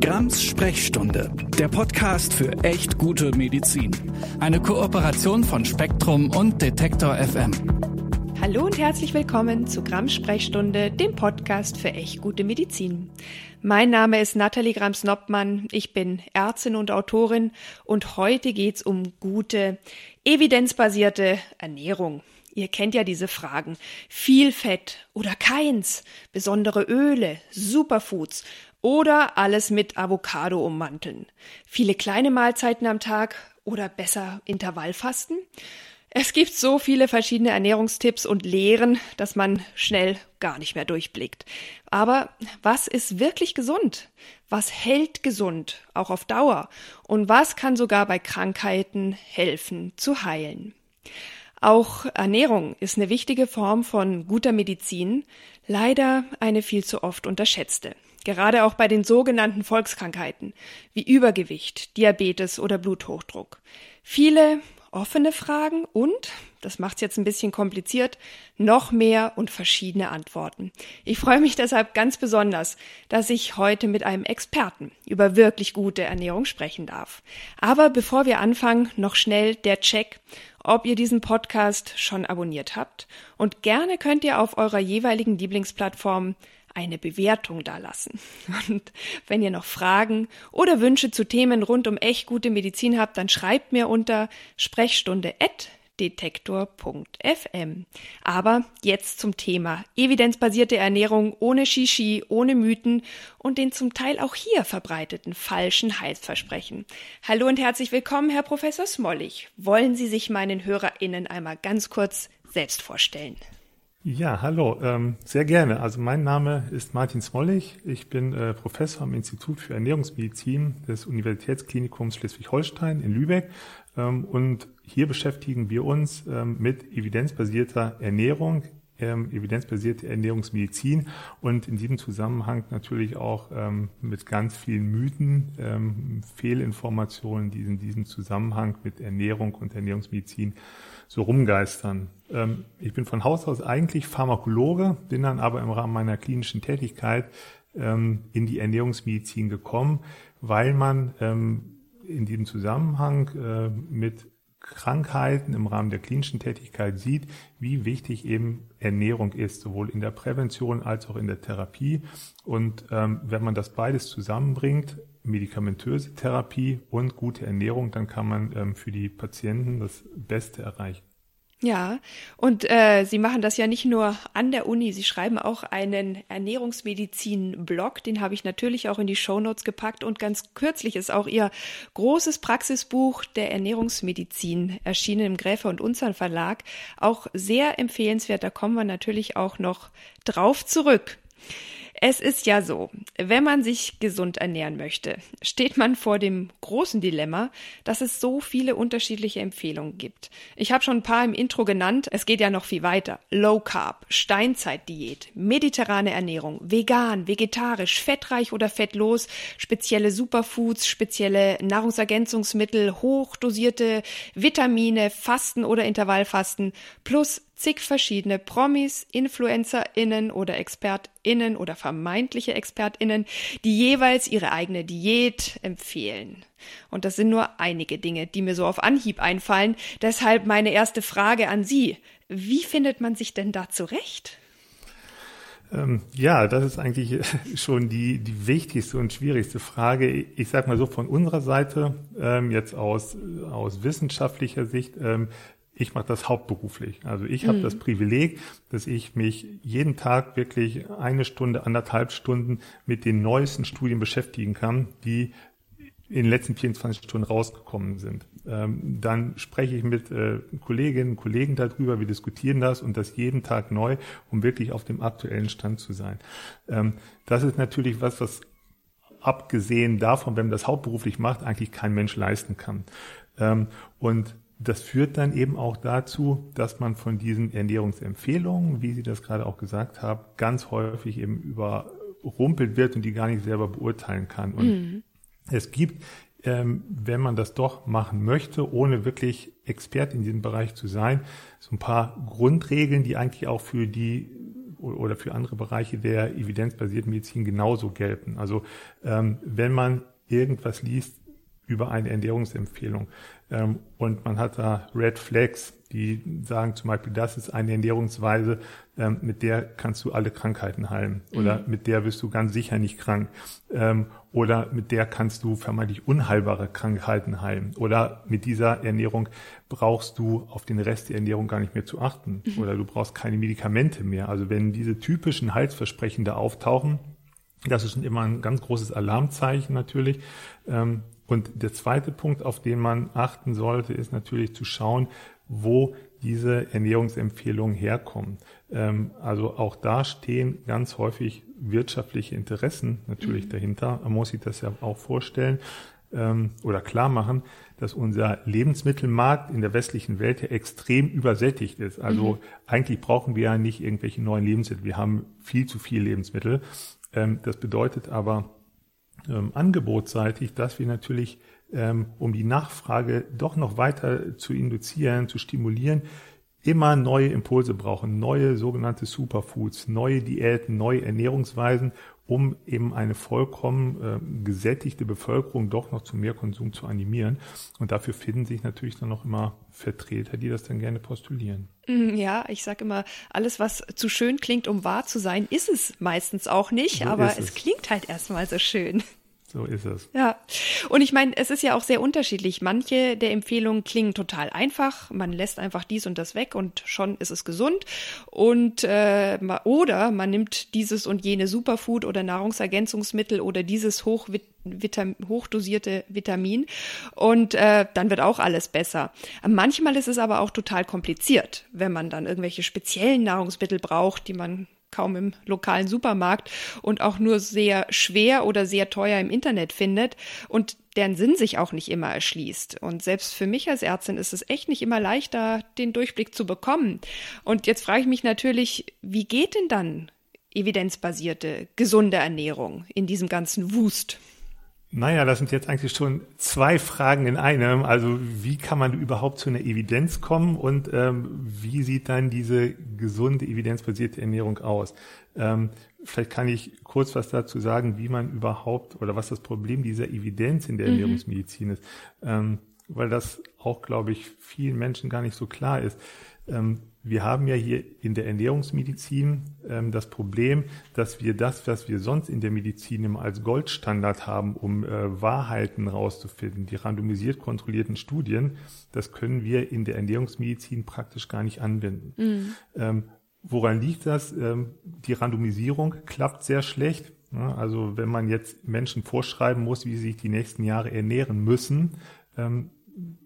Grams Sprechstunde, der Podcast für echt gute Medizin. Eine Kooperation von Spektrum und Detektor FM. Hallo und herzlich willkommen zu Grams Sprechstunde, dem Podcast für echt gute Medizin. Mein Name ist Nathalie Grams-Noppmann, ich bin Ärztin und Autorin und heute geht's um gute, evidenzbasierte Ernährung. Ihr kennt ja diese Fragen. Viel Fett oder keins, besondere Öle, Superfoods oder alles mit Avocado ummanteln. Viele kleine Mahlzeiten am Tag oder besser Intervallfasten. Es gibt so viele verschiedene Ernährungstipps und Lehren, dass man schnell gar nicht mehr durchblickt. Aber was ist wirklich gesund? Was hält gesund, auch auf Dauer? Und was kann sogar bei Krankheiten helfen zu heilen? Auch Ernährung ist eine wichtige Form von guter Medizin, leider eine viel zu oft unterschätzte. Gerade auch bei den sogenannten Volkskrankheiten wie Übergewicht, Diabetes oder Bluthochdruck. Viele offene Fragen und, das macht's jetzt ein bisschen kompliziert, noch mehr und verschiedene Antworten. Ich freue mich deshalb ganz besonders, dass ich heute mit einem Experten über wirklich gute Ernährung sprechen darf. Aber bevor wir anfangen, noch schnell der Check, ob ihr diesen Podcast schon abonniert habt. Und gerne könnt ihr auf eurer jeweiligen Lieblingsplattform eine Bewertung dalassen. Und wenn ihr noch Fragen oder Wünsche zu Themen rund um echt gute Medizin habt, dann schreibt mir unter Sprechstunde detektor.fm. Aber jetzt zum Thema evidenzbasierte Ernährung ohne Shishi, ohne Mythen und den zum Teil auch hier verbreiteten falschen Heilsversprechen. Hallo und herzlich willkommen, Herr Professor Smollig. Wollen Sie sich meinen HörerInnen einmal ganz kurz selbst vorstellen? Ja, hallo, ähm, sehr gerne. Also mein Name ist Martin Smollig. Ich bin äh, Professor am Institut für Ernährungsmedizin des Universitätsklinikums Schleswig-Holstein in Lübeck. Ähm, und hier beschäftigen wir uns ähm, mit evidenzbasierter Ernährung, ähm, evidenzbasierte Ernährungsmedizin und in diesem Zusammenhang natürlich auch ähm, mit ganz vielen Mythen, ähm, Fehlinformationen, die in diesem Zusammenhang mit Ernährung und Ernährungsmedizin so rumgeistern. Ähm, ich bin von Haus aus eigentlich Pharmakologe, bin dann aber im Rahmen meiner klinischen Tätigkeit ähm, in die Ernährungsmedizin gekommen, weil man ähm, in diesem Zusammenhang äh, mit Krankheiten im Rahmen der klinischen Tätigkeit sieht, wie wichtig eben Ernährung ist, sowohl in der Prävention als auch in der Therapie. Und ähm, wenn man das beides zusammenbringt, medikamentöse Therapie und gute Ernährung, dann kann man ähm, für die Patienten das Beste erreichen. Ja, und äh, Sie machen das ja nicht nur an der Uni, Sie schreiben auch einen Ernährungsmedizin-Blog, den habe ich natürlich auch in die Shownotes gepackt und ganz kürzlich ist auch Ihr großes Praxisbuch der Ernährungsmedizin erschienen im Gräfe und Unzern Verlag. Auch sehr empfehlenswert, da kommen wir natürlich auch noch drauf zurück. Es ist ja so, wenn man sich gesund ernähren möchte, steht man vor dem großen Dilemma, dass es so viele unterschiedliche Empfehlungen gibt. Ich habe schon ein paar im Intro genannt, es geht ja noch viel weiter. Low Carb, Steinzeitdiät, mediterrane Ernährung, vegan, vegetarisch, fettreich oder fettlos, spezielle Superfoods, spezielle Nahrungsergänzungsmittel, hochdosierte Vitamine, Fasten oder Intervallfasten plus zig verschiedene Promis, InfluencerInnen oder ExpertInnen oder vermeintliche ExpertInnen, die jeweils ihre eigene Diät empfehlen. Und das sind nur einige Dinge, die mir so auf Anhieb einfallen. Deshalb meine erste Frage an Sie. Wie findet man sich denn da zurecht? Ähm, ja, das ist eigentlich schon die, die wichtigste und schwierigste Frage. Ich sage mal so von unserer Seite, ähm, jetzt aus, aus wissenschaftlicher Sicht, ähm, ich mache das hauptberuflich. Also ich habe mhm. das Privileg, dass ich mich jeden Tag wirklich eine Stunde, anderthalb Stunden mit den neuesten Studien beschäftigen kann, die in den letzten 24 Stunden rausgekommen sind. Ähm, dann spreche ich mit äh, Kolleginnen und Kollegen darüber, wir diskutieren das und das jeden Tag neu, um wirklich auf dem aktuellen Stand zu sein. Ähm, das ist natürlich was, was abgesehen davon, wenn man das hauptberuflich macht, eigentlich kein Mensch leisten kann. Ähm, und das führt dann eben auch dazu, dass man von diesen Ernährungsempfehlungen, wie Sie das gerade auch gesagt haben, ganz häufig eben überrumpelt wird und die gar nicht selber beurteilen kann. Und mhm. es gibt, ähm, wenn man das doch machen möchte, ohne wirklich Expert in diesem Bereich zu sein, so ein paar Grundregeln, die eigentlich auch für die oder für andere Bereiche der evidenzbasierten Medizin genauso gelten. Also ähm, wenn man irgendwas liest über eine Ernährungsempfehlung ähm, und man hat da Red Flags, die sagen zum Beispiel, das ist eine Ernährungsweise, ähm, mit der kannst du alle Krankheiten heilen oder mhm. mit der wirst du ganz sicher nicht krank ähm, oder mit der kannst du vermeintlich unheilbare Krankheiten heilen oder mit dieser Ernährung brauchst du auf den Rest der Ernährung gar nicht mehr zu achten mhm. oder du brauchst keine Medikamente mehr. Also wenn diese typischen Heilsversprechen da auftauchen, das ist schon immer ein ganz großes Alarmzeichen natürlich. Ähm, und der zweite Punkt, auf den man achten sollte, ist natürlich zu schauen, wo diese Ernährungsempfehlungen herkommen. Ähm, also auch da stehen ganz häufig wirtschaftliche Interessen natürlich mhm. dahinter. Man muss sich das ja auch vorstellen ähm, oder klar machen, dass unser Lebensmittelmarkt in der westlichen Welt ja extrem übersättigt ist. Also mhm. eigentlich brauchen wir ja nicht irgendwelche neuen Lebensmittel. Wir haben viel zu viel Lebensmittel. Ähm, das bedeutet aber, ähm, angebotsseitig, dass wir natürlich, ähm, um die Nachfrage doch noch weiter zu induzieren, zu stimulieren, immer neue Impulse brauchen, neue sogenannte Superfoods, neue Diäten, neue Ernährungsweisen, um eben eine vollkommen äh, gesättigte Bevölkerung doch noch zu mehr Konsum zu animieren. Und dafür finden sich natürlich dann noch immer Vertreter, die das dann gerne postulieren. Mm, ja, ich sage immer, alles, was zu schön klingt, um wahr zu sein, ist es meistens auch nicht, so aber es. es klingt halt erstmal so schön. So ist es. Ja. Und ich meine, es ist ja auch sehr unterschiedlich. Manche der Empfehlungen klingen total einfach. Man lässt einfach dies und das weg und schon ist es gesund. Und äh, oder man nimmt dieses und jene Superfood oder Nahrungsergänzungsmittel oder dieses Hochvitam hochdosierte Vitamin und äh, dann wird auch alles besser. Manchmal ist es aber auch total kompliziert, wenn man dann irgendwelche speziellen Nahrungsmittel braucht, die man kaum im lokalen Supermarkt und auch nur sehr schwer oder sehr teuer im Internet findet und deren Sinn sich auch nicht immer erschließt. Und selbst für mich als Ärztin ist es echt nicht immer leichter, den Durchblick zu bekommen. Und jetzt frage ich mich natürlich, wie geht denn dann evidenzbasierte, gesunde Ernährung in diesem ganzen Wust? Naja, das sind jetzt eigentlich schon zwei Fragen in einem. Also wie kann man überhaupt zu einer Evidenz kommen und ähm, wie sieht dann diese gesunde, evidenzbasierte Ernährung aus? Ähm, vielleicht kann ich kurz was dazu sagen, wie man überhaupt oder was das Problem dieser Evidenz in der mhm. Ernährungsmedizin ist, ähm, weil das auch, glaube ich, vielen Menschen gar nicht so klar ist. Ähm, wir haben ja hier in der Ernährungsmedizin ähm, das Problem, dass wir das, was wir sonst in der Medizin immer als Goldstandard haben, um äh, Wahrheiten rauszufinden, die randomisiert kontrollierten Studien, das können wir in der Ernährungsmedizin praktisch gar nicht anwenden. Mhm. Ähm, woran liegt das? Ähm, die Randomisierung klappt sehr schlecht. Ja, also wenn man jetzt Menschen vorschreiben muss, wie sie sich die nächsten Jahre ernähren müssen, ähm,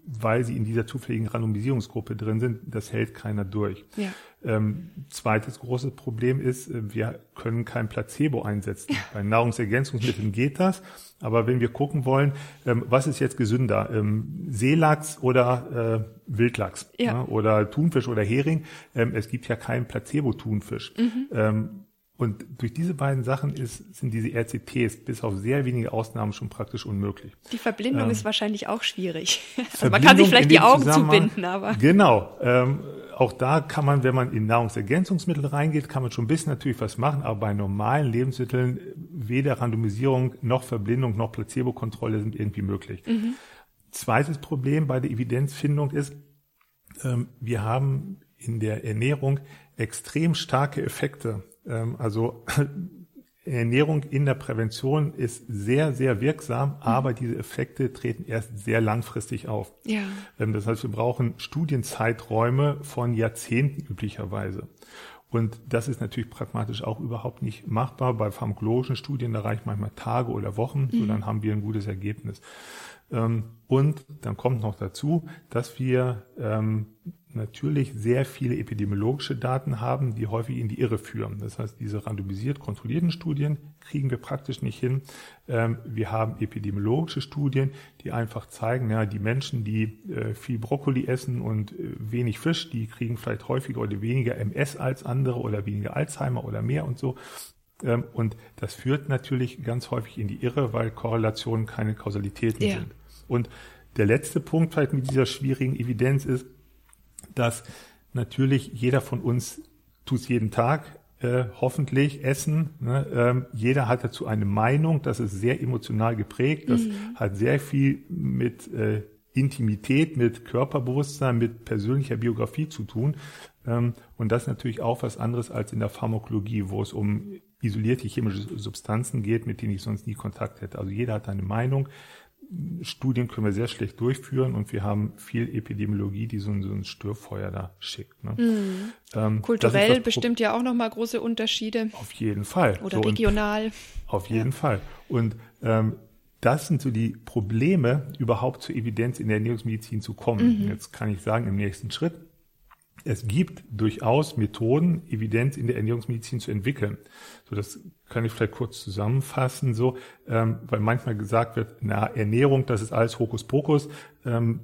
weil sie in dieser zufälligen Randomisierungsgruppe drin sind, das hält keiner durch. Ja. Ähm, zweites großes Problem ist, äh, wir können kein Placebo einsetzen. Bei Nahrungsergänzungsmitteln geht das, aber wenn wir gucken wollen, ähm, was ist jetzt gesünder, ähm, Seelachs oder äh, Wildlachs ja. Ja, oder Thunfisch oder Hering, ähm, es gibt ja keinen Placebo-Thunfisch. Mhm. Und durch diese beiden Sachen ist, sind diese RCTs bis auf sehr wenige Ausnahmen schon praktisch unmöglich. Die Verblindung ähm, ist wahrscheinlich auch schwierig. Also man kann sich vielleicht die Augen zubinden, aber. Genau. Ähm, auch da kann man, wenn man in Nahrungsergänzungsmittel reingeht, kann man schon ein bisschen natürlich was machen, aber bei normalen Lebensmitteln weder Randomisierung noch Verblindung noch Placebo-Kontrolle sind irgendwie möglich. Mhm. Zweites Problem bei der Evidenzfindung ist, ähm, wir haben in der Ernährung extrem starke Effekte also Ernährung in der Prävention ist sehr, sehr wirksam, mhm. aber diese Effekte treten erst sehr langfristig auf. Ja. Ähm, das heißt, wir brauchen Studienzeiträume von Jahrzehnten üblicherweise. Und das ist natürlich pragmatisch auch überhaupt nicht machbar. Bei pharmakologischen Studien, da reicht manchmal Tage oder Wochen, mhm. so dann haben wir ein gutes Ergebnis. Ähm, und dann kommt noch dazu, dass wir natürlich sehr viele epidemiologische Daten haben, die häufig in die Irre führen. Das heißt, diese randomisiert kontrollierten Studien kriegen wir praktisch nicht hin. Ähm, wir haben epidemiologische Studien, die einfach zeigen, ja, die Menschen, die äh, viel Brokkoli essen und äh, wenig Fisch, die kriegen vielleicht häufiger oder weniger MS als andere oder weniger Alzheimer oder mehr und so. Ähm, und das führt natürlich ganz häufig in die Irre, weil Korrelationen keine Kausalitäten ja. sind. Und der letzte Punkt vielleicht mit dieser schwierigen Evidenz ist, dass natürlich jeder von uns tut es jeden Tag, äh, hoffentlich essen. Ne? Ähm, jeder hat dazu eine Meinung, das ist sehr emotional geprägt, das mhm. hat sehr viel mit äh, Intimität, mit Körperbewusstsein, mit persönlicher Biografie zu tun. Ähm, und das ist natürlich auch was anderes als in der Pharmakologie, wo es um isolierte chemische Substanzen geht, mit denen ich sonst nie Kontakt hätte. Also jeder hat eine Meinung. Studien können wir sehr schlecht durchführen und wir haben viel Epidemiologie, die so ein, so ein Störfeuer da schickt. Ne? Mhm. Ähm, Kulturell bestimmt ja auch nochmal große Unterschiede. Auf jeden Fall. Oder so, regional. Auf jeden ja. Fall. Und ähm, das sind so die Probleme, überhaupt zur Evidenz in der Ernährungsmedizin zu kommen. Mhm. Jetzt kann ich sagen, im nächsten Schritt, es gibt durchaus Methoden, Evidenz in der Ernährungsmedizin zu entwickeln. So, das kann ich vielleicht kurz zusammenfassen, so, ähm, weil manchmal gesagt wird, na, Ernährung, das ist alles Hokuspokus. Ähm,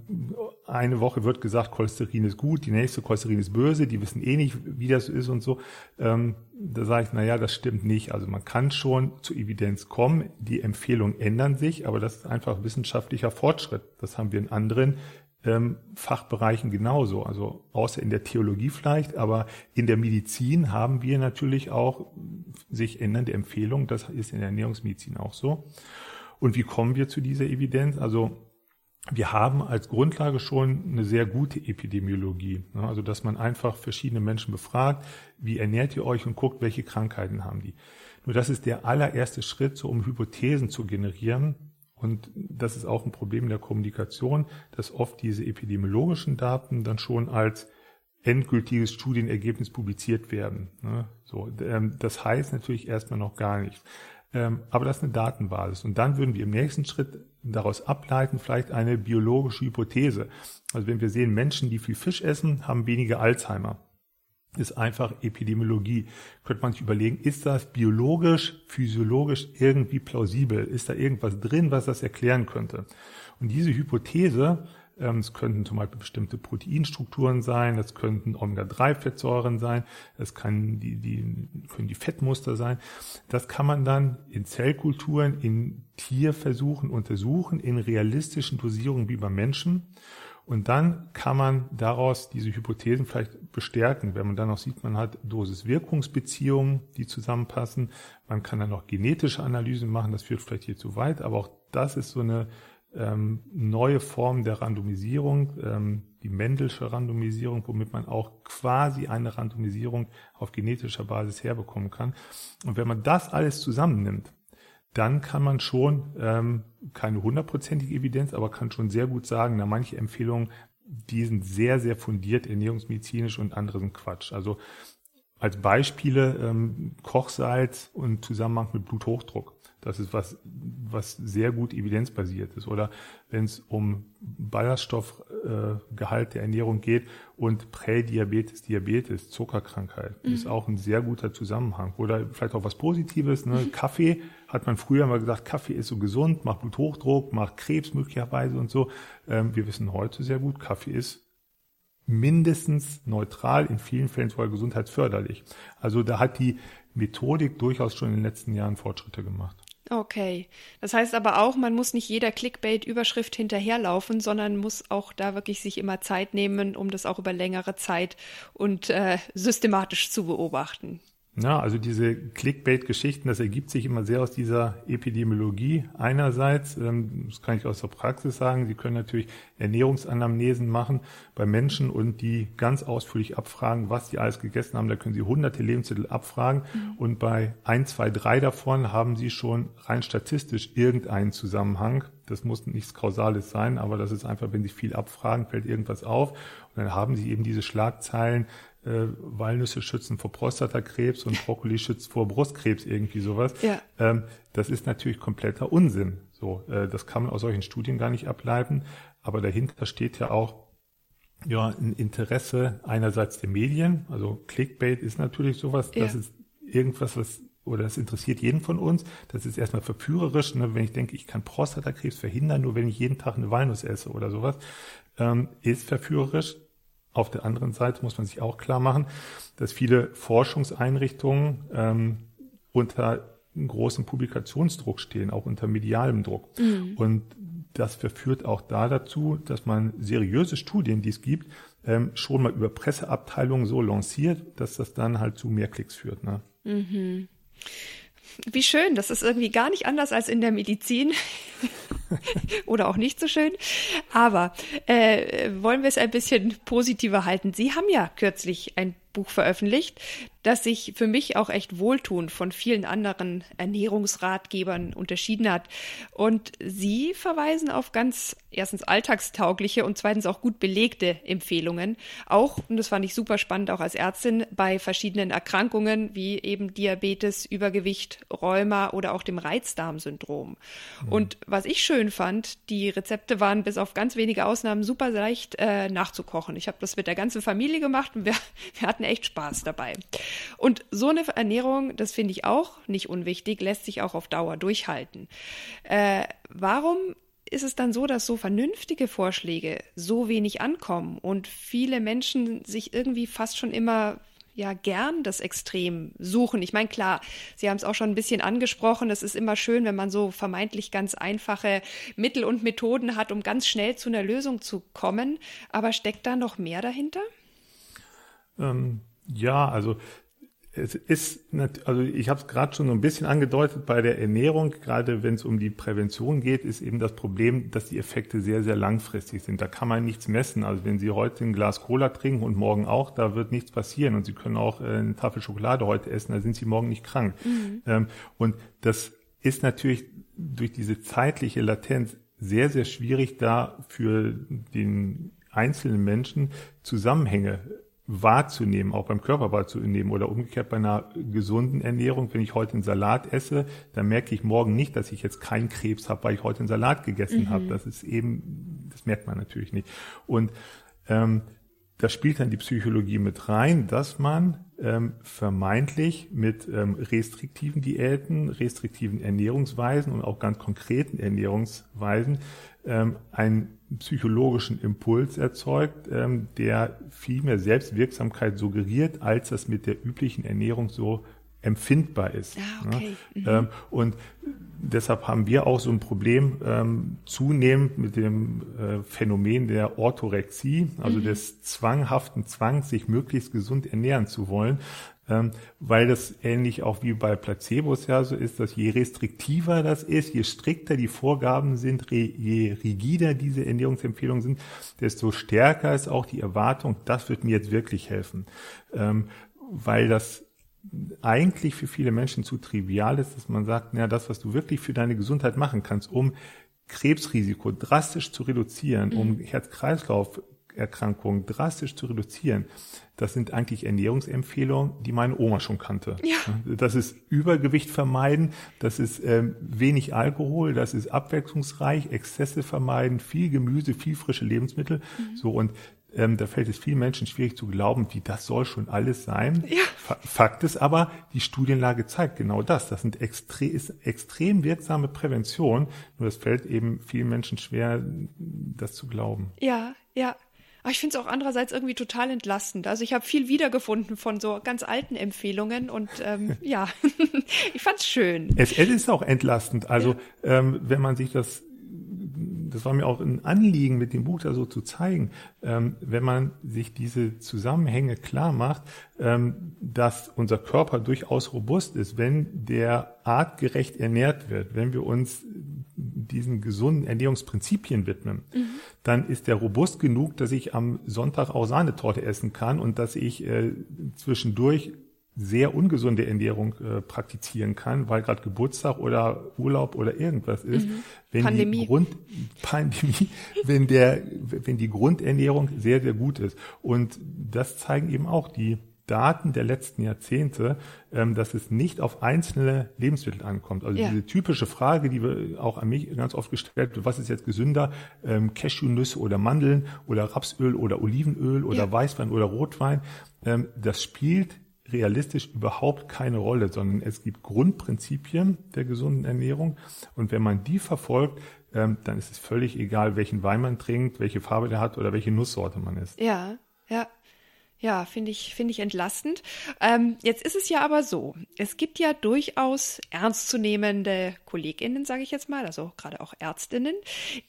eine Woche wird gesagt, Cholesterin ist gut, die nächste Cholesterin ist böse, die wissen eh nicht, wie das ist und so. Ähm, da sage ich, na ja, das stimmt nicht. Also man kann schon zu Evidenz kommen, die Empfehlungen ändern sich, aber das ist einfach wissenschaftlicher Fortschritt. Das haben wir in anderen ähm, Fachbereichen genauso, also außer in der Theologie vielleicht, aber in der Medizin haben wir natürlich auch sich ändernde Empfehlungen, das ist in der Ernährungsmedizin auch so. Und wie kommen wir zu dieser Evidenz? Also wir haben als Grundlage schon eine sehr gute Epidemiologie. Ne? Also, dass man einfach verschiedene Menschen befragt, wie ernährt ihr euch und guckt, welche Krankheiten haben die. Nur das ist der allererste Schritt, so um Hypothesen zu generieren, und das ist auch ein Problem der Kommunikation, dass oft diese epidemiologischen Daten dann schon als endgültiges Studienergebnis publiziert werden. Ne? So, ähm, das heißt natürlich erstmal noch gar nichts. Ähm, aber das ist eine Datenbasis. Und dann würden wir im nächsten Schritt daraus ableiten, vielleicht eine biologische Hypothese. Also wenn wir sehen, Menschen, die viel Fisch essen, haben weniger Alzheimer ist einfach Epidemiologie. Könnte man sich überlegen, ist das biologisch, physiologisch irgendwie plausibel? Ist da irgendwas drin, was das erklären könnte? Und diese Hypothese, ähm, es könnten zum Beispiel bestimmte Proteinstrukturen sein, das könnten Omega-3-Fettsäuren sein, es kann die, die, können die Fettmuster sein. Das kann man dann in Zellkulturen, in Tierversuchen untersuchen, in realistischen Dosierungen wie beim Menschen. Und dann kann man daraus diese Hypothesen vielleicht bestärken, wenn man dann auch sieht, man hat Dosis-Wirkungsbeziehungen, die zusammenpassen. Man kann dann noch genetische Analysen machen, das führt vielleicht hier zu weit, aber auch das ist so eine ähm, neue Form der Randomisierung, ähm, die Mendelsche Randomisierung, womit man auch quasi eine Randomisierung auf genetischer Basis herbekommen kann. Und wenn man das alles zusammennimmt, dann kann man schon ähm, keine hundertprozentige Evidenz, aber kann schon sehr gut sagen, na manche Empfehlungen, die sind sehr, sehr fundiert ernährungsmedizinisch und andere sind Quatsch. Also als Beispiele ähm, Kochsalz und Zusammenhang mit Bluthochdruck. Das ist was, was sehr gut evidenzbasiert ist. Oder wenn es um Ballaststoffgehalt äh, der Ernährung geht und Prädiabetes, Diabetes, Zuckerkrankheit, mhm. ist auch ein sehr guter Zusammenhang. Oder vielleicht auch was Positives. Ne? Kaffee hat man früher mal gesagt, Kaffee ist so gesund, macht Bluthochdruck, macht Krebs möglicherweise und so. Ähm, wir wissen heute sehr gut, Kaffee ist mindestens neutral, in vielen Fällen sogar gesundheitsförderlich. Also da hat die Methodik durchaus schon in den letzten Jahren Fortschritte gemacht. Okay. Das heißt aber auch, man muss nicht jeder Clickbait-Überschrift hinterherlaufen, sondern muss auch da wirklich sich immer Zeit nehmen, um das auch über längere Zeit und äh, systematisch zu beobachten. Ja, also diese Clickbait-Geschichten, das ergibt sich immer sehr aus dieser Epidemiologie einerseits. Ähm, das kann ich aus der Praxis sagen. Sie können natürlich Ernährungsanamnesen machen bei Menschen und die ganz ausführlich abfragen, was die alles gegessen haben. Da können Sie hunderte Lebensmittel abfragen mhm. und bei ein, zwei, drei davon haben Sie schon rein statistisch irgendeinen Zusammenhang. Das muss nichts Kausales sein, aber das ist einfach, wenn Sie viel abfragen, fällt irgendwas auf. Und dann haben Sie eben diese Schlagzeilen, äh, Walnüsse schützen vor Prostatakrebs und Brokkoli schützt vor Brustkrebs, irgendwie sowas. Ja. Ähm, das ist natürlich kompletter Unsinn. So, äh, das kann man aus solchen Studien gar nicht ableiten. Aber dahinter steht ja auch ja ein Interesse einerseits der Medien. Also Clickbait ist natürlich sowas. Ja. Das ist irgendwas, was oder das interessiert jeden von uns. Das ist erstmal verführerisch, ne? wenn ich denke, ich kann Prostatakrebs verhindern, nur wenn ich jeden Tag eine Walnuss esse oder sowas, ähm, ist verführerisch. Auf der anderen Seite muss man sich auch klar machen, dass viele Forschungseinrichtungen ähm, unter großem Publikationsdruck stehen, auch unter medialem Druck. Mhm. Und das verführt auch da dazu, dass man seriöse Studien, die es gibt, ähm, schon mal über Presseabteilungen so lanciert, dass das dann halt zu mehr Klicks führt. Ne? Mhm. Wie schön, das ist irgendwie gar nicht anders als in der Medizin. Oder auch nicht so schön. Aber äh, wollen wir es ein bisschen positiver halten. Sie haben ja kürzlich ein Buch veröffentlicht, das sich für mich auch echt wohltuend von vielen anderen Ernährungsratgebern unterschieden hat. Und Sie verweisen auf ganz erstens alltagstaugliche und zweitens auch gut belegte Empfehlungen. Auch, und das fand ich super spannend, auch als Ärztin, bei verschiedenen Erkrankungen wie eben Diabetes, Übergewicht, Rheuma oder auch dem Reizdarmsyndrom. Mhm. Und was ich schön fand, die Rezepte waren bis auf ganz wenige Ausnahmen super leicht äh, nachzukochen. Ich habe das mit der ganzen Familie gemacht und wir, wir hatten echt Spaß dabei. Und so eine Ernährung, das finde ich auch nicht unwichtig, lässt sich auch auf Dauer durchhalten. Äh, warum ist es dann so, dass so vernünftige Vorschläge so wenig ankommen und viele Menschen sich irgendwie fast schon immer ja gern das Extrem suchen. Ich meine, klar, Sie haben es auch schon ein bisschen angesprochen, es ist immer schön, wenn man so vermeintlich ganz einfache Mittel und Methoden hat, um ganz schnell zu einer Lösung zu kommen. Aber steckt da noch mehr dahinter? Ähm, ja, also es ist, also ich habe es gerade schon so ein bisschen angedeutet bei der Ernährung, gerade wenn es um die Prävention geht, ist eben das Problem, dass die Effekte sehr, sehr langfristig sind. Da kann man nichts messen. Also wenn Sie heute ein Glas Cola trinken und morgen auch, da wird nichts passieren. Und Sie können auch äh, eine Tafel Schokolade heute essen, da sind Sie morgen nicht krank. Mhm. Ähm, und das ist natürlich durch diese zeitliche Latenz sehr, sehr schwierig, da für den einzelnen Menschen Zusammenhänge wahrzunehmen, auch beim Körper wahrzunehmen oder umgekehrt bei einer gesunden Ernährung. Wenn ich heute einen Salat esse, dann merke ich morgen nicht, dass ich jetzt keinen Krebs habe, weil ich heute einen Salat gegessen mhm. habe. Das ist eben, das merkt man natürlich nicht. Und ähm, da spielt dann die Psychologie mit rein, dass man ähm, vermeintlich mit ähm, restriktiven Diäten, restriktiven Ernährungsweisen und auch ganz konkreten Ernährungsweisen ähm, einen psychologischen Impuls erzeugt, ähm, der viel mehr Selbstwirksamkeit suggeriert, als das mit der üblichen Ernährung so empfindbar ist. Ah, okay. mhm. ähm, und deshalb haben wir auch so ein Problem ähm, zunehmend mit dem äh, Phänomen der Orthorexie, also mhm. des zwanghaften Zwangs, sich möglichst gesund ernähren zu wollen, ähm, weil das ähnlich auch wie bei Placebos ja so ist, dass je restriktiver das ist, je strikter die Vorgaben sind, je rigider diese Ernährungsempfehlungen sind, desto stärker ist auch die Erwartung, das wird mir jetzt wirklich helfen. Ähm, weil das eigentlich für viele Menschen zu trivial ist, dass man sagt, ja, das, was du wirklich für deine Gesundheit machen kannst, um Krebsrisiko drastisch zu reduzieren, um mhm. Herz-Kreislauf Erkrankungen drastisch zu reduzieren, das sind eigentlich Ernährungsempfehlungen, die meine Oma schon kannte. Ja. Das ist Übergewicht vermeiden, das ist ähm, wenig Alkohol, das ist abwechslungsreich, Exzesse vermeiden, viel Gemüse, viel frische Lebensmittel. Mhm. So und ähm, da fällt es vielen Menschen schwierig zu glauben, wie das soll schon alles sein. Ja. Fakt ist aber, die Studienlage zeigt genau das. Das sind extre ist extrem wirksame Prävention. Nur es fällt eben vielen Menschen schwer, das zu glauben. Ja, ja. Aber ich finde es auch andererseits irgendwie total entlastend. Also ich habe viel wiedergefunden von so ganz alten Empfehlungen und ähm, ja, ich fand's schön. Es, es ist auch entlastend. Also ja. ähm, wenn man sich das das war mir auch ein Anliegen, mit dem Buch da so zu zeigen, ähm, wenn man sich diese Zusammenhänge klar macht, ähm, dass unser Körper durchaus robust ist, wenn der artgerecht ernährt wird, wenn wir uns diesen gesunden Ernährungsprinzipien widmen, mhm. dann ist der robust genug, dass ich am Sonntag auch Sahnetorte essen kann und dass ich äh, zwischendurch sehr ungesunde Ernährung äh, praktizieren kann, weil gerade Geburtstag oder Urlaub oder irgendwas ist. Mhm. Wenn Pandemie. Die Grund, Pandemie, wenn der, wenn die Grundernährung sehr, sehr gut ist. Und das zeigen eben auch die Daten der letzten Jahrzehnte, ähm, dass es nicht auf einzelne Lebensmittel ankommt. Also ja. diese typische Frage, die wir auch an mich ganz oft gestellt wird, was ist jetzt gesünder, ähm, Cashewnüsse oder Mandeln oder Rapsöl oder Olivenöl oder ja. Weißwein oder Rotwein, ähm, das spielt realistisch überhaupt keine Rolle, sondern es gibt Grundprinzipien der gesunden Ernährung und wenn man die verfolgt, ähm, dann ist es völlig egal, welchen Wein man trinkt, welche Farbe der hat oder welche Nusssorte man isst. Ja, ja. Ja, finde ich, finde ich entlastend. Ähm, jetzt ist es ja aber so, es gibt ja durchaus ernstzunehmende KollegInnen, sage ich jetzt mal, also gerade auch Ärztinnen,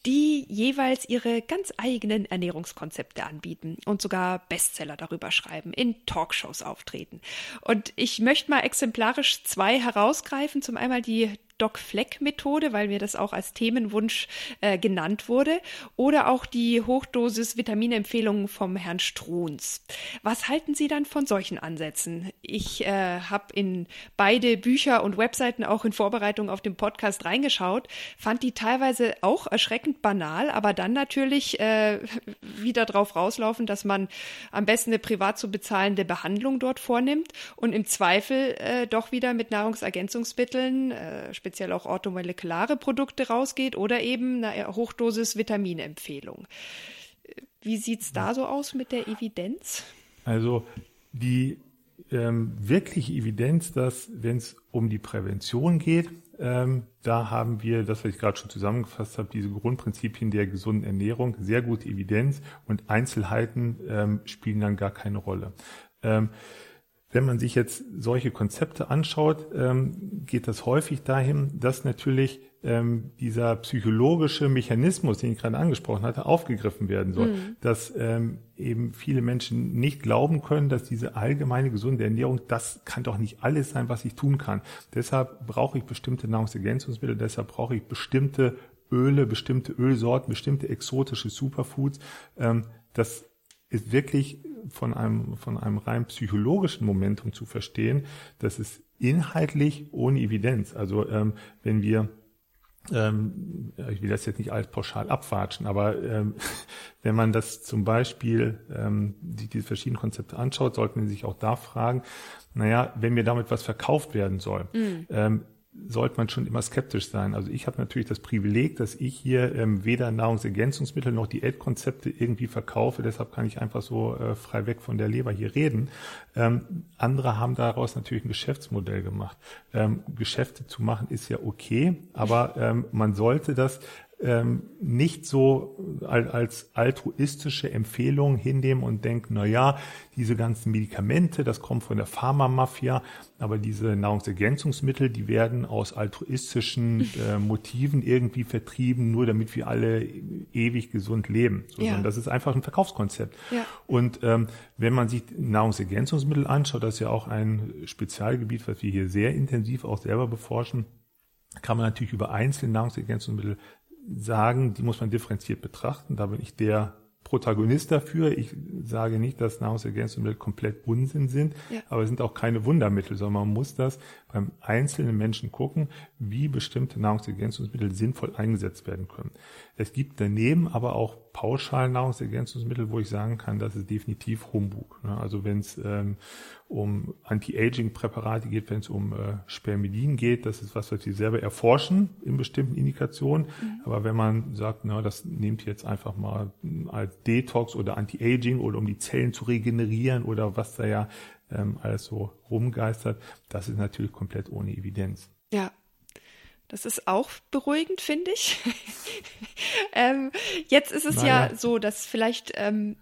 die jeweils ihre ganz eigenen Ernährungskonzepte anbieten und sogar Bestseller darüber schreiben, in Talkshows auftreten. Und ich möchte mal exemplarisch zwei herausgreifen. Zum einmal die Doc-Fleck-Methode, weil mir das auch als Themenwunsch äh, genannt wurde, oder auch die Hochdosis-Vitaminempfehlungen vom Herrn Struns. Was halten Sie dann von solchen Ansätzen? Ich äh, habe in beide Bücher und Webseiten auch in Vorbereitung auf den Podcast reingeschaut, fand die teilweise auch erschreckend banal, aber dann natürlich äh, wieder drauf rauslaufen, dass man am besten eine privat zu bezahlende Behandlung dort vornimmt und im Zweifel äh, doch wieder mit Nahrungsergänzungsmitteln, äh, speziell auch orthomolekulare Produkte rausgeht oder eben eine Hochdosis Vitaminempfehlung. Wie sieht es da so aus mit der Evidenz? Also die ähm, wirkliche Evidenz, dass wenn es um die Prävention geht, ähm, da haben wir, das, was ich gerade schon zusammengefasst habe, diese Grundprinzipien der gesunden Ernährung, sehr gute Evidenz und Einzelheiten ähm, spielen dann gar keine Rolle. Ähm, wenn man sich jetzt solche Konzepte anschaut, ähm, geht das häufig dahin, dass natürlich ähm, dieser psychologische Mechanismus, den ich gerade angesprochen hatte, aufgegriffen werden soll. Mhm. Dass ähm, eben viele Menschen nicht glauben können, dass diese allgemeine gesunde Ernährung, das kann doch nicht alles sein, was ich tun kann. Deshalb brauche ich bestimmte Nahrungsergänzungsmittel, deshalb brauche ich bestimmte Öle, bestimmte Ölsorten, bestimmte exotische Superfoods. Das ist wirklich von einem, von einem rein psychologischen Momentum zu verstehen, das ist inhaltlich ohne Evidenz. Also ähm, wenn wir ähm, ich will das jetzt nicht alles pauschal abwatschen, aber ähm, wenn man das zum Beispiel ähm, die, diese verschiedenen Konzepte anschaut, sollten Sie sich auch da fragen, naja, wenn mir damit was verkauft werden soll, mhm. ähm, sollte man schon immer skeptisch sein. Also ich habe natürlich das Privileg, dass ich hier ähm, weder Nahrungsergänzungsmittel noch Diätkonzepte irgendwie verkaufe. Deshalb kann ich einfach so äh, frei weg von der Leber hier reden. Ähm, andere haben daraus natürlich ein Geschäftsmodell gemacht. Ähm, Geschäfte zu machen ist ja okay, aber ähm, man sollte das ähm, nicht so als altruistische Empfehlung hinnehmen und denken, na ja, diese ganzen Medikamente, das kommt von der Pharmamafia, aber diese Nahrungsergänzungsmittel, die werden aus altruistischen äh, Motiven irgendwie vertrieben, nur damit wir alle ewig gesund leben. So, ja. Das ist einfach ein Verkaufskonzept. Ja. Und ähm, wenn man sich Nahrungsergänzungsmittel anschaut, das ist ja auch ein Spezialgebiet, was wir hier sehr intensiv auch selber beforschen, kann man natürlich über einzelne Nahrungsergänzungsmittel sagen, die muss man differenziert betrachten. Da bin ich der Protagonist dafür. Ich sage nicht, dass Nahrungsergänzungsmittel komplett Unsinn sind, ja. aber es sind auch keine Wundermittel, sondern man muss das beim einzelnen Menschen gucken, wie bestimmte Nahrungsergänzungsmittel sinnvoll eingesetzt werden können. Es gibt daneben aber auch pauschal Nahrungsergänzungsmittel, wo ich sagen kann, das ist definitiv Humbug. Ne? Also wenn es ähm, um Anti-Aging-Präparate geht, wenn es um äh, Spermidin geht, das ist was, was wir selber erforschen in bestimmten Indikationen. Mhm. Aber wenn man sagt, na, das nehmt jetzt einfach mal als Detox oder Anti-Aging oder um die Zellen zu regenerieren oder was da ja ähm, alles so rumgeistert, das ist natürlich komplett ohne Evidenz. Ja, das ist auch beruhigend, finde ich. ähm, jetzt ist es naja. ja so, dass vielleicht, ähm,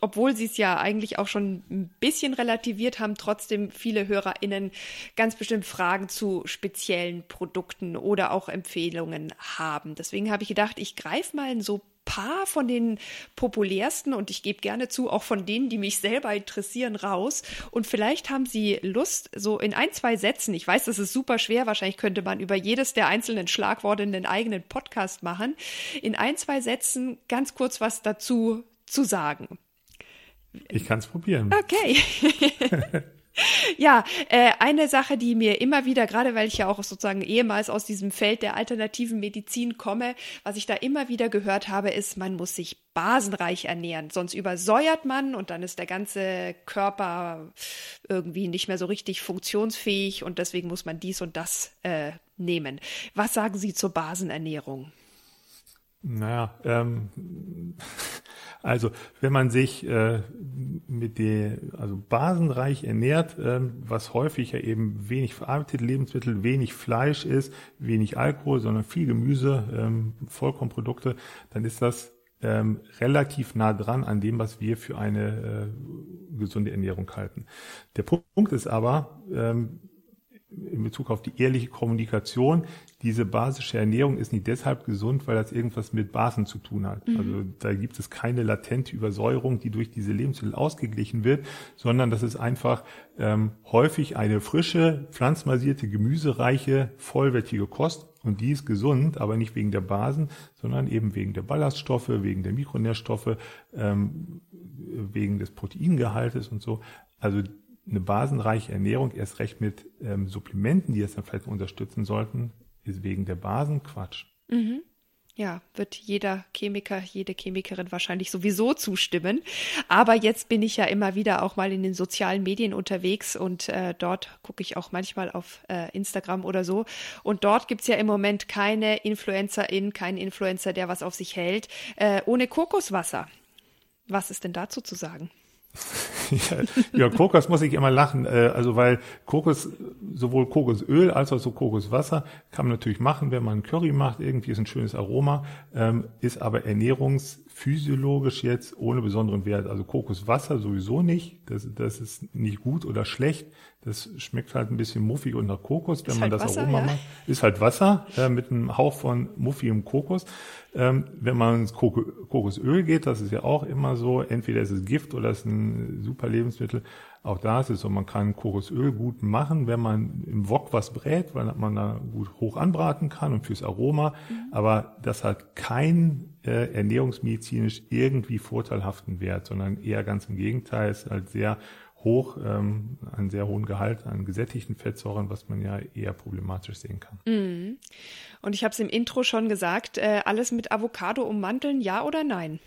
obwohl sie es ja eigentlich auch schon ein bisschen relativiert haben, trotzdem viele HörerInnen ganz bestimmt Fragen zu speziellen Produkten oder auch Empfehlungen haben. Deswegen habe ich gedacht, ich greife mal so paar von den populärsten und ich gebe gerne zu, auch von denen, die mich selber interessieren, raus. Und vielleicht haben Sie Lust, so in ein, zwei Sätzen, ich weiß, das ist super schwer, wahrscheinlich könnte man über jedes der einzelnen Schlagworte einen eigenen Podcast machen, in ein, zwei Sätzen ganz kurz was dazu zu sagen. Ich kann es probieren. Okay. Ja, äh, eine Sache, die mir immer wieder, gerade weil ich ja auch sozusagen ehemals aus diesem Feld der alternativen Medizin komme, was ich da immer wieder gehört habe, ist, man muss sich basenreich ernähren, sonst übersäuert man und dann ist der ganze Körper irgendwie nicht mehr so richtig funktionsfähig und deswegen muss man dies und das äh, nehmen. Was sagen Sie zur Basenernährung? Naja, ähm, also wenn man sich äh, mit der, also basenreich ernährt, ähm, was häufig ja eben wenig verarbeitete Lebensmittel, wenig Fleisch ist, wenig Alkohol, sondern viel Gemüse, ähm, Vollkornprodukte, dann ist das ähm, relativ nah dran an dem, was wir für eine äh, gesunde Ernährung halten. Der Punkt ist aber, ähm, in Bezug auf die ehrliche Kommunikation, diese basische Ernährung ist nicht deshalb gesund, weil das irgendwas mit Basen zu tun hat. Mhm. Also da gibt es keine latente Übersäuerung, die durch diese Lebensmittel ausgeglichen wird, sondern das ist einfach ähm, häufig eine frische, pflanzenbasierte, gemüsereiche, vollwertige Kost. Und die ist gesund, aber nicht wegen der Basen, sondern eben wegen der Ballaststoffe, wegen der Mikronährstoffe, ähm, wegen des Proteingehaltes und so. Also eine basenreiche Ernährung, erst recht mit ähm, Supplementen, die es dann vielleicht unterstützen sollten, ist wegen der Basen Quatsch. Mhm. Ja, wird jeder Chemiker, jede Chemikerin wahrscheinlich sowieso zustimmen. Aber jetzt bin ich ja immer wieder auch mal in den sozialen Medien unterwegs und äh, dort gucke ich auch manchmal auf äh, Instagram oder so. Und dort gibt's ja im Moment keine Influencerin, keinen Influencer, der was auf sich hält, äh, ohne Kokoswasser. Was ist denn dazu zu sagen? ja, Kokos muss ich immer lachen. Äh, also weil Kokos, sowohl Kokosöl als auch so Kokoswasser kann man natürlich machen, wenn man Curry macht. Irgendwie ist ein schönes Aroma, ähm, ist aber ernährungsphysiologisch jetzt ohne besonderen Wert. Also Kokoswasser sowieso nicht. Das, das ist nicht gut oder schlecht. Das schmeckt halt ein bisschen muffig und nach Kokos, wenn ist man halt das Wasser, Aroma ja. macht. Ist halt Wasser äh, mit einem Hauch von muffigem Kokos. Ähm, wenn man ins Kokosöl geht, das ist ja auch immer so, entweder ist es Gift oder ist ein super Lebensmittel. Auch da ist es so, man kann Kokosöl gut machen, wenn man im Wok was brät, weil man da gut hoch anbraten kann und fürs Aroma. Mhm. Aber das hat kein äh, ernährungsmedizinisch irgendwie vorteilhaften Wert, sondern eher ganz im Gegenteil, ist halt sehr hoch, ähm, einen sehr hohen Gehalt an gesättigten Fettsäuren, was man ja eher problematisch sehen kann. Mm. Und ich habe es im Intro schon gesagt, äh, alles mit Avocado ummanteln, ja oder nein?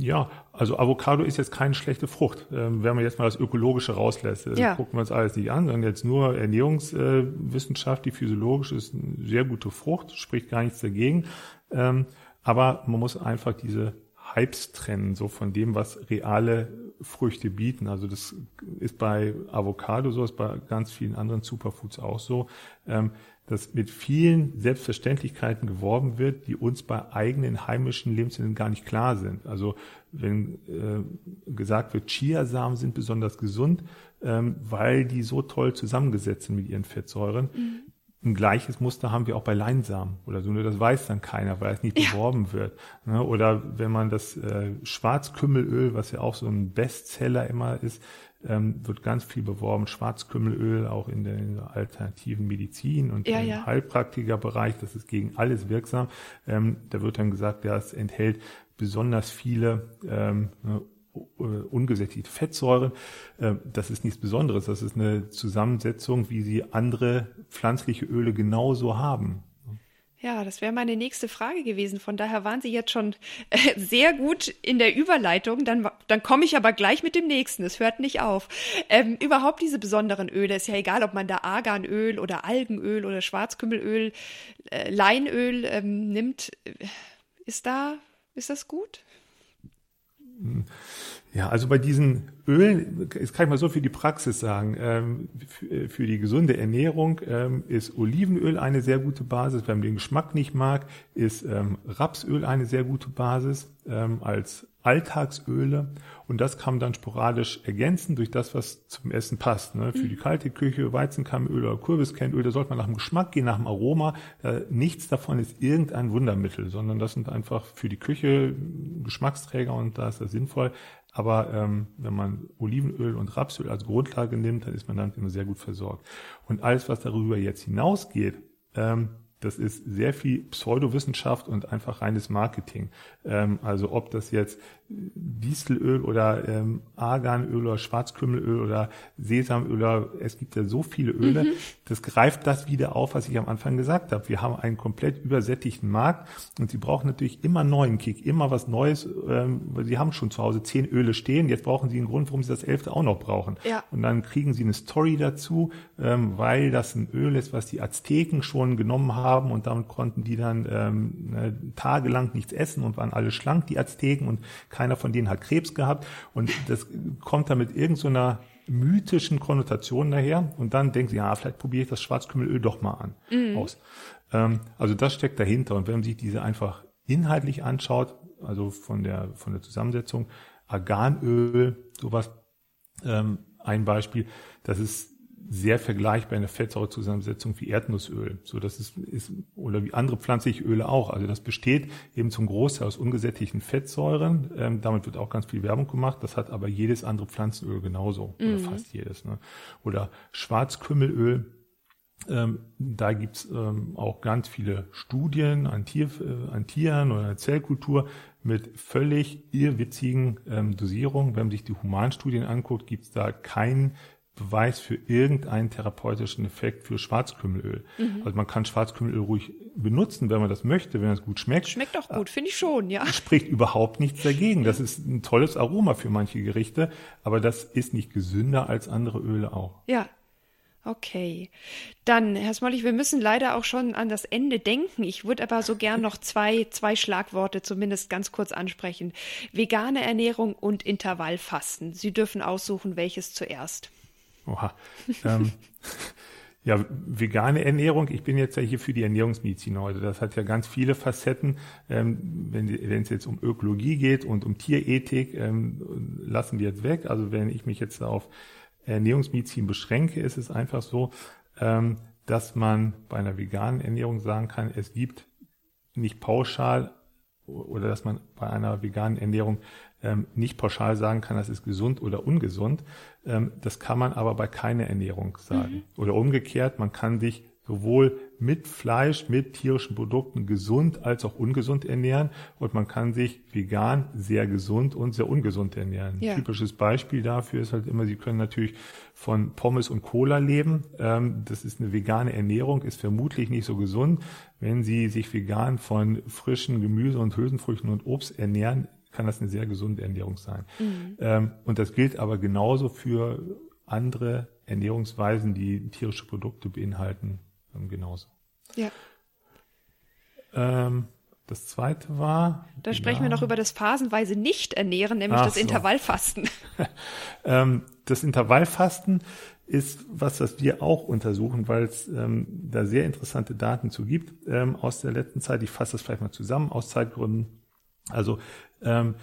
Ja, also Avocado ist jetzt keine schlechte Frucht. Ähm, wenn man jetzt mal das Ökologische rauslässt, äh, ja. gucken wir uns alles nicht an, sondern jetzt nur Ernährungswissenschaft, die physiologisch ist eine sehr gute Frucht, spricht gar nichts dagegen. Ähm, aber man muss einfach diese Hypes trennen, so von dem, was reale Früchte bieten. Also das ist bei Avocado so, ist bei ganz vielen anderen Superfoods auch so, ähm, dass mit vielen Selbstverständlichkeiten geworben wird, die uns bei eigenen heimischen Lebensmitteln gar nicht klar sind. Also wenn äh, gesagt wird, Chiasamen sind besonders gesund, ähm, weil die so toll zusammengesetzt sind mit ihren Fettsäuren, mhm. Ein gleiches Muster haben wir auch bei Leinsamen oder so, nur das weiß dann keiner, weil es nicht ja. beworben wird. Ne? Oder wenn man das äh, Schwarzkümmelöl, was ja auch so ein Bestseller immer ist, ähm, wird ganz viel beworben. Schwarzkümmelöl auch in der alternativen Medizin und ja, im ja. Heilpraktikerbereich, das ist gegen alles wirksam. Ähm, da wird dann gesagt, ja, es enthält besonders viele ähm, ne, ungesättigte Fettsäuren. Äh, das ist nichts Besonderes. Das ist eine Zusammensetzung, wie sie andere pflanzliche Öle genauso haben. Ja, das wäre meine nächste Frage gewesen. Von daher waren Sie jetzt schon äh, sehr gut in der Überleitung. Dann, dann komme ich aber gleich mit dem nächsten. Es hört nicht auf. Ähm, überhaupt diese besonderen Öle, ist ja egal, ob man da Arganöl oder Algenöl oder Schwarzkümmelöl, äh, Leinöl ähm, nimmt. Ist da, ist das gut? 嗯。Ja, also bei diesen Ölen, jetzt kann ich mal so für die Praxis sagen, ähm, für die gesunde Ernährung ähm, ist Olivenöl eine sehr gute Basis. Wenn man den Geschmack nicht mag, ist ähm, Rapsöl eine sehr gute Basis als Alltagsöle und das kann man dann sporadisch ergänzen durch das, was zum Essen passt. Ne? Für die mhm. kalte Küche Weizenkeimöl oder Kürbiskernöl, da sollte man nach dem Geschmack gehen, nach dem Aroma. Äh, nichts davon ist irgendein Wundermittel, sondern das sind einfach für die Küche Geschmacksträger und da ist das sinnvoll. Aber ähm, wenn man Olivenöl und Rapsöl als Grundlage nimmt, dann ist man damit immer sehr gut versorgt. Und alles, was darüber jetzt hinausgeht, ähm, das ist sehr viel Pseudowissenschaft und einfach reines Marketing. Ähm, also ob das jetzt Dieselöl oder ähm, Arganöl oder Schwarzkümmelöl oder Sesamöl oder es gibt ja so viele Öle, mhm. das greift das wieder auf, was ich am Anfang gesagt habe. Wir haben einen komplett übersättigten Markt und sie brauchen natürlich immer neuen Kick, immer was Neues, ähm, weil sie haben schon zu Hause zehn Öle stehen, jetzt brauchen sie einen Grund, warum sie das elfte auch noch brauchen. Ja. Und dann kriegen sie eine Story dazu, ähm, weil das ein Öl ist, was die Azteken schon genommen haben und damit konnten die dann ähm, ne, tagelang nichts essen und waren alle schlank, die Azteken und keiner von denen hat Krebs gehabt und das kommt dann mit irgendeiner so mythischen Konnotation daher und dann denkt sie, ja, vielleicht probiere ich das Schwarzkümmelöl doch mal an mhm. aus. Ähm, also das steckt dahinter und wenn man sich diese einfach inhaltlich anschaut, also von der, von der Zusammensetzung, Arganöl, sowas, ähm, ein Beispiel, das ist sehr vergleichbar in der Fettsäurezusammensetzung wie Erdnussöl. So, das ist, ist, oder wie andere pflanzliche Öle auch. Also das besteht eben zum Großteil aus ungesättigten Fettsäuren. Ähm, damit wird auch ganz viel Werbung gemacht. Das hat aber jedes andere Pflanzenöl genauso. Mhm. Oder fast jedes. Ne? Oder Schwarzkümmelöl. Ähm, da gibt's ähm, auch ganz viele Studien an, Tier, äh, an Tieren oder Zellkultur mit völlig irrwitzigen ähm, Dosierungen. Wenn man sich die Humanstudien anguckt, gibt's da keinen Beweis für irgendeinen therapeutischen Effekt für Schwarzkümmelöl. Mhm. Also man kann Schwarzkümmelöl ruhig benutzen, wenn man das möchte, wenn es gut schmeckt. Schmeckt auch gut, finde ich schon, ja. Spricht überhaupt nichts dagegen. Das ist ein tolles Aroma für manche Gerichte, aber das ist nicht gesünder als andere Öle auch. Ja. Okay. Dann, Herr Smollig, wir müssen leider auch schon an das Ende denken. Ich würde aber so gern noch zwei, zwei Schlagworte zumindest ganz kurz ansprechen. Vegane Ernährung und Intervallfasten. Sie dürfen aussuchen, welches zuerst. Oha. ähm, ja, vegane Ernährung. Ich bin jetzt ja hier für die Ernährungsmedizin heute. Das hat ja ganz viele Facetten. Ähm, wenn, es jetzt um Ökologie geht und um Tierethik, ähm, lassen wir jetzt weg. Also wenn ich mich jetzt auf Ernährungsmedizin beschränke, ist es einfach so, ähm, dass man bei einer veganen Ernährung sagen kann, es gibt nicht pauschal oder dass man bei einer veganen Ernährung ähm, nicht pauschal sagen kann, das ist gesund oder ungesund. Ähm, das kann man aber bei keiner Ernährung sagen. Mhm. Oder umgekehrt, man kann sich sowohl mit Fleisch, mit tierischen Produkten gesund als auch ungesund ernähren und man kann sich vegan sehr gesund und sehr ungesund ernähren. Ja. Typisches Beispiel dafür ist halt immer, Sie können natürlich von Pommes und Cola leben. Ähm, das ist eine vegane Ernährung, ist vermutlich nicht so gesund. Wenn Sie sich vegan von frischen Gemüse und Hülsenfrüchten und Obst ernähren, kann das eine sehr gesunde Ernährung sein. Mhm. Ähm, und das gilt aber genauso für andere Ernährungsweisen, die tierische Produkte beinhalten, ähm, genauso. Ja. Ähm, das zweite war. Da sprechen wir noch über das phasenweise Nicht-Ernähren, nämlich das so. Intervallfasten. ähm, das Intervallfasten ist was, das wir auch untersuchen, weil es ähm, da sehr interessante Daten zu gibt ähm, aus der letzten Zeit. Ich fasse das vielleicht mal zusammen aus Zeitgründen. Also ähm,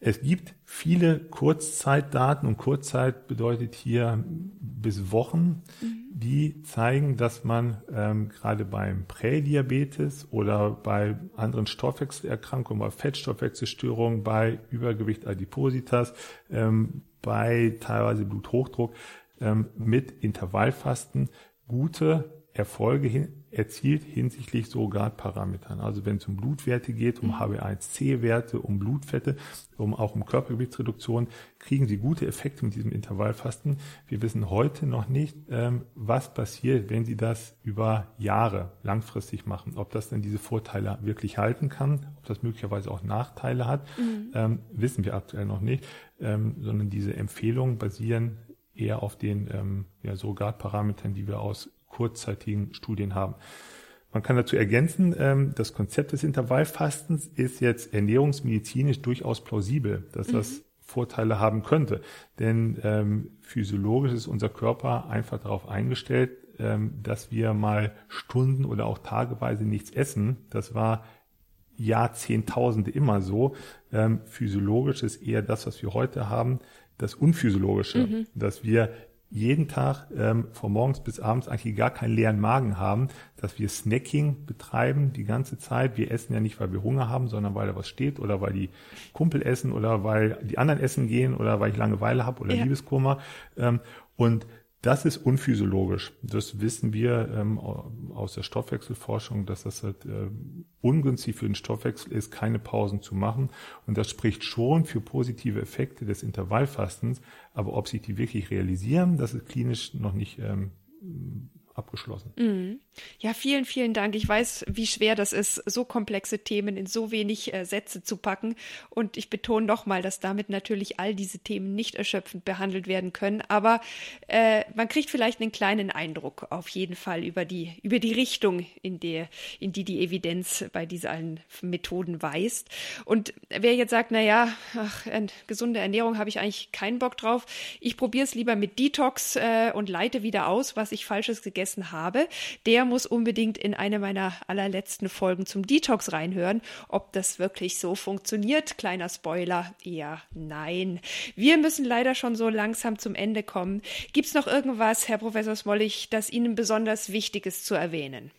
es gibt viele Kurzzeitdaten und Kurzzeit bedeutet hier bis Wochen, mhm. die zeigen, dass man ähm, gerade beim Prädiabetes oder bei anderen Stoffwechselerkrankungen, bei Fettstoffwechselstörungen, bei Übergewicht Adipositas, ähm, bei teilweise Bluthochdruck ähm, mit Intervallfasten gute Erfolge hin, erzielt hinsichtlich sogar Parametern. Also wenn es um Blutwerte geht, um HbA1c-Werte, um Blutfette, um auch um Körpergewichtsreduktion, kriegen Sie gute Effekte mit diesem Intervallfasten. Wir wissen heute noch nicht, ähm, was passiert, wenn Sie das über Jahre langfristig machen. Ob das denn diese Vorteile wirklich halten kann, ob das möglicherweise auch Nachteile hat, mhm. ähm, wissen wir aktuell noch nicht, ähm, sondern diese Empfehlungen basieren eher auf den ähm, ja, Surrogatparametern, die wir aus kurzzeitigen Studien haben. Man kann dazu ergänzen, ähm, das Konzept des Intervallfastens ist jetzt ernährungsmedizinisch durchaus plausibel, dass mhm. das Vorteile haben könnte. Denn ähm, physiologisch ist unser Körper einfach darauf eingestellt, ähm, dass wir mal Stunden oder auch tageweise nichts essen. Das war Jahrzehntausende immer so. Ähm, physiologisch ist eher das, was wir heute haben, das Unphysiologische, mhm. dass wir jeden Tag ähm, von morgens bis abends eigentlich gar keinen leeren Magen haben, dass wir Snacking betreiben die ganze Zeit. Wir essen ja nicht, weil wir Hunger haben, sondern weil da was steht oder weil die Kumpel essen oder weil die anderen essen gehen oder weil ich Langeweile habe oder ja. Liebeskummer. Ähm, und das ist unphysiologisch. Das wissen wir ähm, aus der Stoffwechselforschung, dass das halt, äh, ungünstig für den Stoffwechsel ist, keine Pausen zu machen. Und das spricht schon für positive Effekte des Intervallfastens. Aber ob sich die wirklich realisieren, das ist klinisch noch nicht ähm, abgeschlossen. Mhm. Ja, vielen, vielen Dank. Ich weiß, wie schwer das ist, so komplexe Themen in so wenig äh, Sätze zu packen. Und ich betone nochmal, dass damit natürlich all diese Themen nicht erschöpfend behandelt werden können. Aber äh, man kriegt vielleicht einen kleinen Eindruck auf jeden Fall über die, über die Richtung, in, der, in die die Evidenz bei diesen Methoden weist. Und wer jetzt sagt, na ja, ach, gesunde Ernährung habe ich eigentlich keinen Bock drauf. Ich probiere es lieber mit Detox äh, und leite wieder aus, was ich Falsches gegessen gegessen habe, der muss unbedingt in eine meiner allerletzten Folgen zum Detox reinhören. Ob das wirklich so funktioniert, kleiner Spoiler, eher nein. Wir müssen leider schon so langsam zum Ende kommen. Gibt's noch irgendwas, Herr Professor Smollig, das Ihnen besonders wichtig ist zu erwähnen?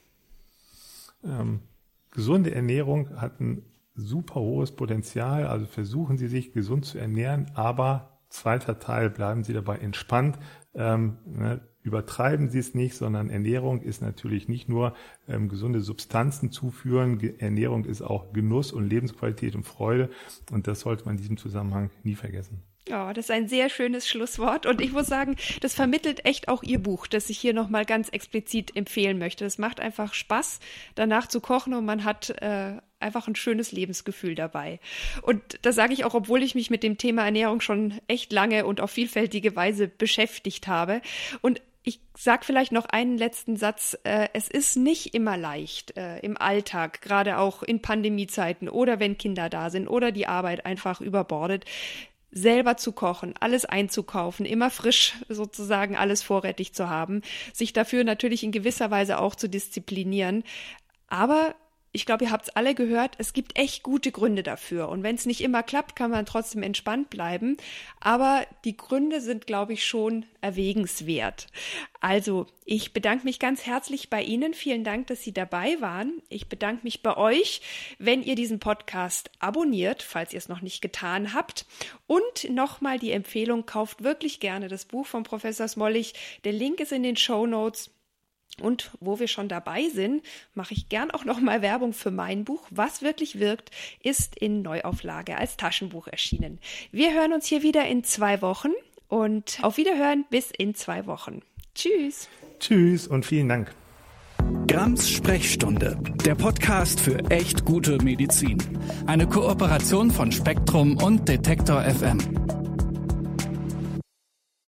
Ähm, gesunde Ernährung hat ein super hohes Potenzial. Also versuchen Sie sich gesund zu ernähren, aber zweiter Teil, bleiben Sie dabei entspannt. Ähm, ne, übertreiben Sie es nicht, sondern Ernährung ist natürlich nicht nur ähm, gesunde Substanzen zuführen. Ge Ernährung ist auch Genuss und Lebensqualität und Freude. Und das sollte man in diesem Zusammenhang nie vergessen. Ja, das ist ein sehr schönes Schlusswort und ich muss sagen, das vermittelt echt auch Ihr Buch, das ich hier nochmal ganz explizit empfehlen möchte. Es macht einfach Spaß, danach zu kochen und man hat äh, einfach ein schönes Lebensgefühl dabei. Und das sage ich auch, obwohl ich mich mit dem Thema Ernährung schon echt lange und auf vielfältige Weise beschäftigt habe. Und ich sage vielleicht noch einen letzten Satz. Äh, es ist nicht immer leicht äh, im Alltag, gerade auch in Pandemiezeiten oder wenn Kinder da sind oder die Arbeit einfach überbordet, selber zu kochen, alles einzukaufen, immer frisch sozusagen alles vorrätig zu haben, sich dafür natürlich in gewisser Weise auch zu disziplinieren. Aber ich glaube, ihr habt es alle gehört, es gibt echt gute Gründe dafür. Und wenn es nicht immer klappt, kann man trotzdem entspannt bleiben. Aber die Gründe sind, glaube ich, schon erwägenswert. Also, ich bedanke mich ganz herzlich bei Ihnen. Vielen Dank, dass Sie dabei waren. Ich bedanke mich bei euch, wenn ihr diesen Podcast abonniert, falls ihr es noch nicht getan habt. Und nochmal die Empfehlung, kauft wirklich gerne das Buch von Professor Smollig. Der Link ist in den Show Notes. Und wo wir schon dabei sind, mache ich gern auch noch mal Werbung für mein Buch. Was wirklich wirkt, ist in Neuauflage als Taschenbuch erschienen. Wir hören uns hier wieder in zwei Wochen und auf Wiederhören bis in zwei Wochen. Tschüss. Tschüss und vielen Dank. Grams Sprechstunde, der Podcast für echt gute Medizin. Eine Kooperation von Spektrum und Detektor FM.